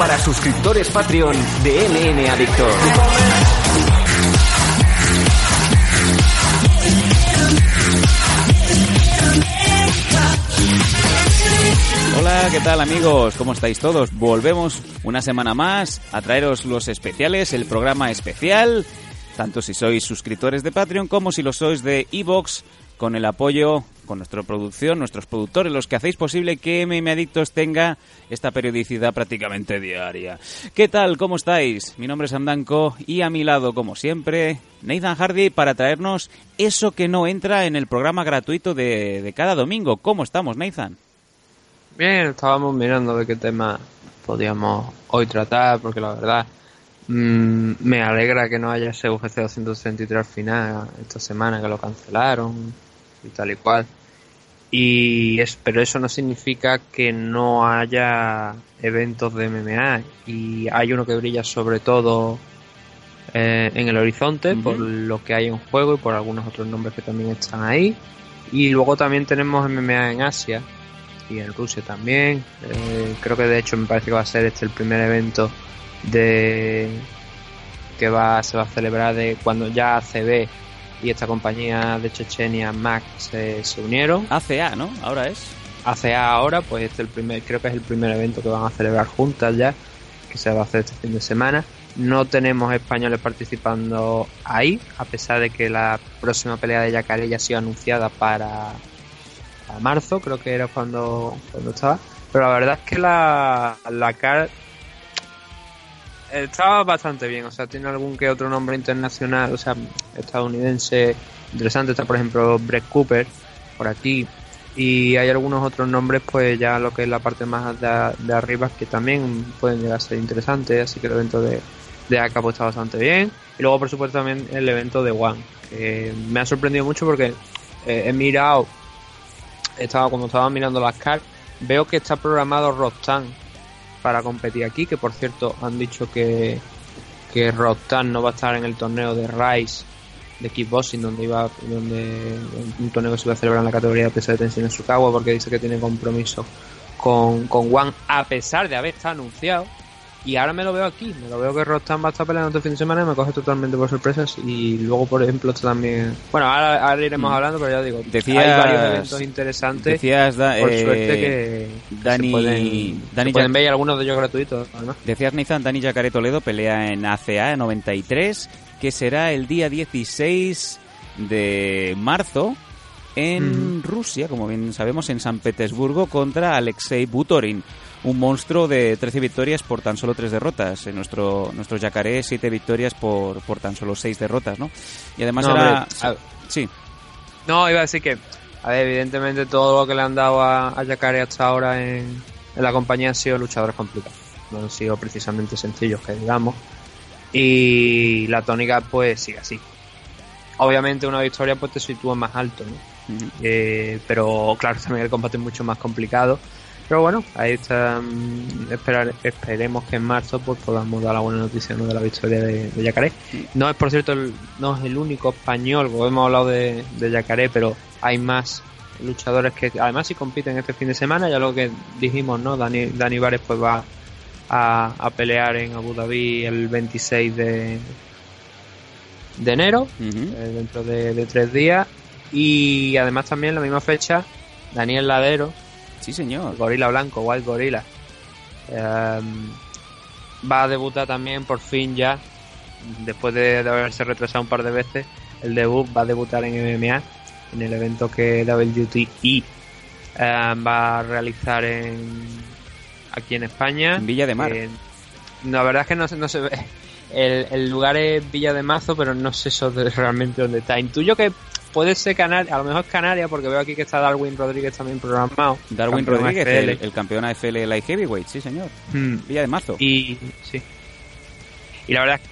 para suscriptores Patreon de MN Adictor. Hola, ¿qué tal amigos? ¿Cómo estáis todos? Volvemos una semana más a traeros los especiales, el programa especial, tanto si sois suscriptores de Patreon como si lo sois de Evox, con el apoyo, con nuestra producción, nuestros productores, los que hacéis posible que MM Adictos tenga esta periodicidad prácticamente diaria. ¿Qué tal? ¿Cómo estáis? Mi nombre es Andanco y a mi lado, como siempre, Nathan Hardy para traernos eso que no entra en el programa gratuito de, de cada domingo. ¿Cómo estamos, Nathan? Bien, estábamos mirando de qué tema podíamos hoy tratar, porque la verdad mmm, me alegra que no haya ese UFC 263 al final esta semana que lo cancelaron y tal y cual. Y es, pero eso no significa que no haya eventos de MMA y hay uno que brilla sobre todo eh, en el horizonte por lo que hay en juego y por algunos otros nombres que también están ahí. Y luego también tenemos MMA en Asia, y en Rusia también. Eh, creo que de hecho me parece que va a ser este el primer evento de que va se va a celebrar de cuando ya ACB y esta compañía de Chechenia Mac se, se unieron. ACA, ¿no? Ahora es. ACA ahora, pues este el primer, creo que es el primer evento que van a celebrar juntas ya, que se va a hacer este fin de semana. No tenemos españoles participando ahí, a pesar de que la próxima pelea de Yacaré ya ha sido anunciada para a marzo, creo que era cuando, cuando estaba. Pero la verdad es que la, la CAR estaba bastante bien, o sea, tiene algún que otro nombre internacional, o sea, estadounidense interesante. Está, por ejemplo, Brett Cooper por aquí. Y hay algunos otros nombres, pues ya lo que es la parte más de, de arriba, que también pueden llegar a ser interesantes. Así que el evento de, de pues, está bastante bien. Y luego, por supuesto, también el evento de One, que me ha sorprendido mucho porque eh, he mirado estaba cuando estaba mirando las cartas, veo que está programado Rostan para competir aquí, que por cierto han dicho que, que no va a estar en el torneo de Rise de kickboxing donde iba donde un torneo se iba a celebrar en la categoría de peso de tensión en Sukawa porque dice que tiene compromiso con, con One a pesar de haber estado anunciado y ahora me lo veo aquí, me lo veo que Rostan va a estar peleando este fin de semana y me coge totalmente por sorpresas. Y luego, por ejemplo, también. Bueno, ahora, ahora iremos hablando, pero ya digo, Decías- hay varios eventos interesantes. Decías, da- por eh, suerte que, Dani- se pueden, Dani se pueden ver y algunos de ellos gratuitos, además. Decías, Nathan, Dani Yacaré Toledo pelea en ACA 93, que será el día 16 de marzo en Rusia, como bien sabemos, en San Petersburgo, contra Alexei Butorin. Un monstruo de 13 victorias por tan solo 3 derrotas. En nuestro, nuestro Yacaré, 7 victorias por, por tan solo 6 derrotas, ¿no? Y además No, era... Sí, No, iba a decir que, a ver, evidentemente todo lo que le han dado a, a hasta ahora en, en la compañía han sido luchadores complicados. No han sido precisamente sencillos, que digamos. Y la tónica, pues, sigue así. Obviamente una victoria pues te sitúa más alto, ¿no? Eh, pero claro, también el combate es mucho más complicado. Pero bueno, ahí está. mm, esperar- esperemos que en marzo pues podamos dar la buena noticia ¿no? de la victoria de, de Yacaré. No es, por cierto, el- no es el único español, porque hemos hablado de, de Yacaré, pero hay más luchadores que además sí compiten este fin de semana. Ya lo que dijimos, ¿no? Dani, Dani Vares pues va a, a pelear en Abu Dhabi el 26 de, de enero eh, dentro de, de tres días. Y además también la misma fecha, Daniel Ladero, Sí, señor. Gorila Blanco, Wild Gorila, eh, va a debutar también por fin ya, después de, de haberse retrasado un par de veces, el debut va a debutar en MMA, en el evento que WTE eh, va a realizar en aquí en España. En Villa de Mar. Eh, la verdad es que no, no se ve. El, el lugar es Villa de Mazo, pero no sé eso de realmente dónde está. Intuyo que puede ser Canarias, a lo mejor es Canarias, porque veo aquí que está Darwin Rodríguez también programado. Darwin Rodríguez, el, el campeón AFL Light Heavyweight, sí, señor. Hmm. Villa de Marzo. Y sí. Y la verdad es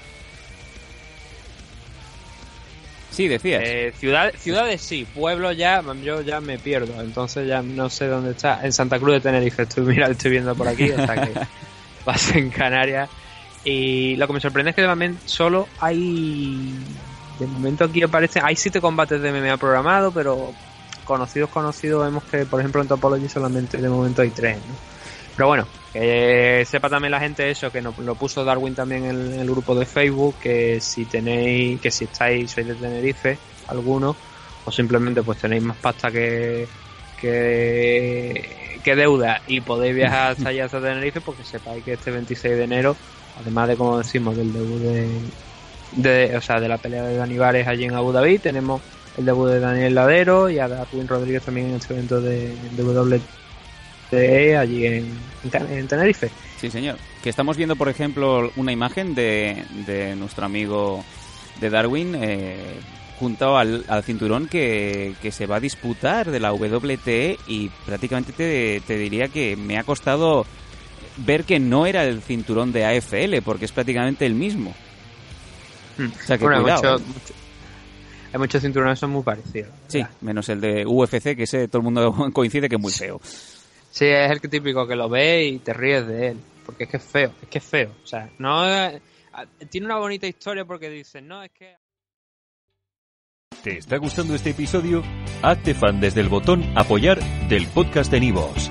Sí, decías. que eh, ciudad, ciudades sí, pueblos ya, yo ya me pierdo, entonces ya no sé dónde está. En Santa Cruz de Tenerife, estoy, mira, estoy viendo por aquí, hasta que vas en Canarias. Y lo que me sorprende es que también solo hay. De momento aquí aparecen. Hay siete combates de MMA programados, pero conocidos, conocidos, vemos que, por ejemplo, en Topology solamente de momento hay tres, ¿no? Pero bueno, que sepa también la gente eso, que nos lo puso Darwin también en el grupo de Facebook, que si tenéis, que si estáis, sois de Tenerife, alguno, o simplemente pues tenéis más pasta que, que, que deuda y podéis viajar hasta allá hasta Tenerife, porque sepáis que este 26 de enero, además de como decimos del debut de, de o sea, de la pelea de Dani allí en Abu Dhabi, tenemos el debut de Daniel Ladero y a Darwin Rodríguez también en este evento de, de allí en, en, Tenerife. Sí, señor. Que estamos viendo, por ejemplo, una imagen de, de nuestro amigo de Darwin eh, junto al, cinturón que, que, se va a disputar de la WTE y prácticamente te, te diría que me ha costado ver que no era el cinturón de AFL porque es prácticamente el mismo. O sea que cuidado, ¿eh? hay muchos cinturones que son muy parecidos. Sí, menos el de UFC, que ese todo el mundo coincide que es muy feo. Sí, es el típico que lo ve y te ríes de él. Porque es que es feo, es que es feo. O sea, no tiene una bonita historia porque dicen, no, es que... ¿Te está gustando este episodio? Hazte fan desde el botón apoyar del podcast de Nivos.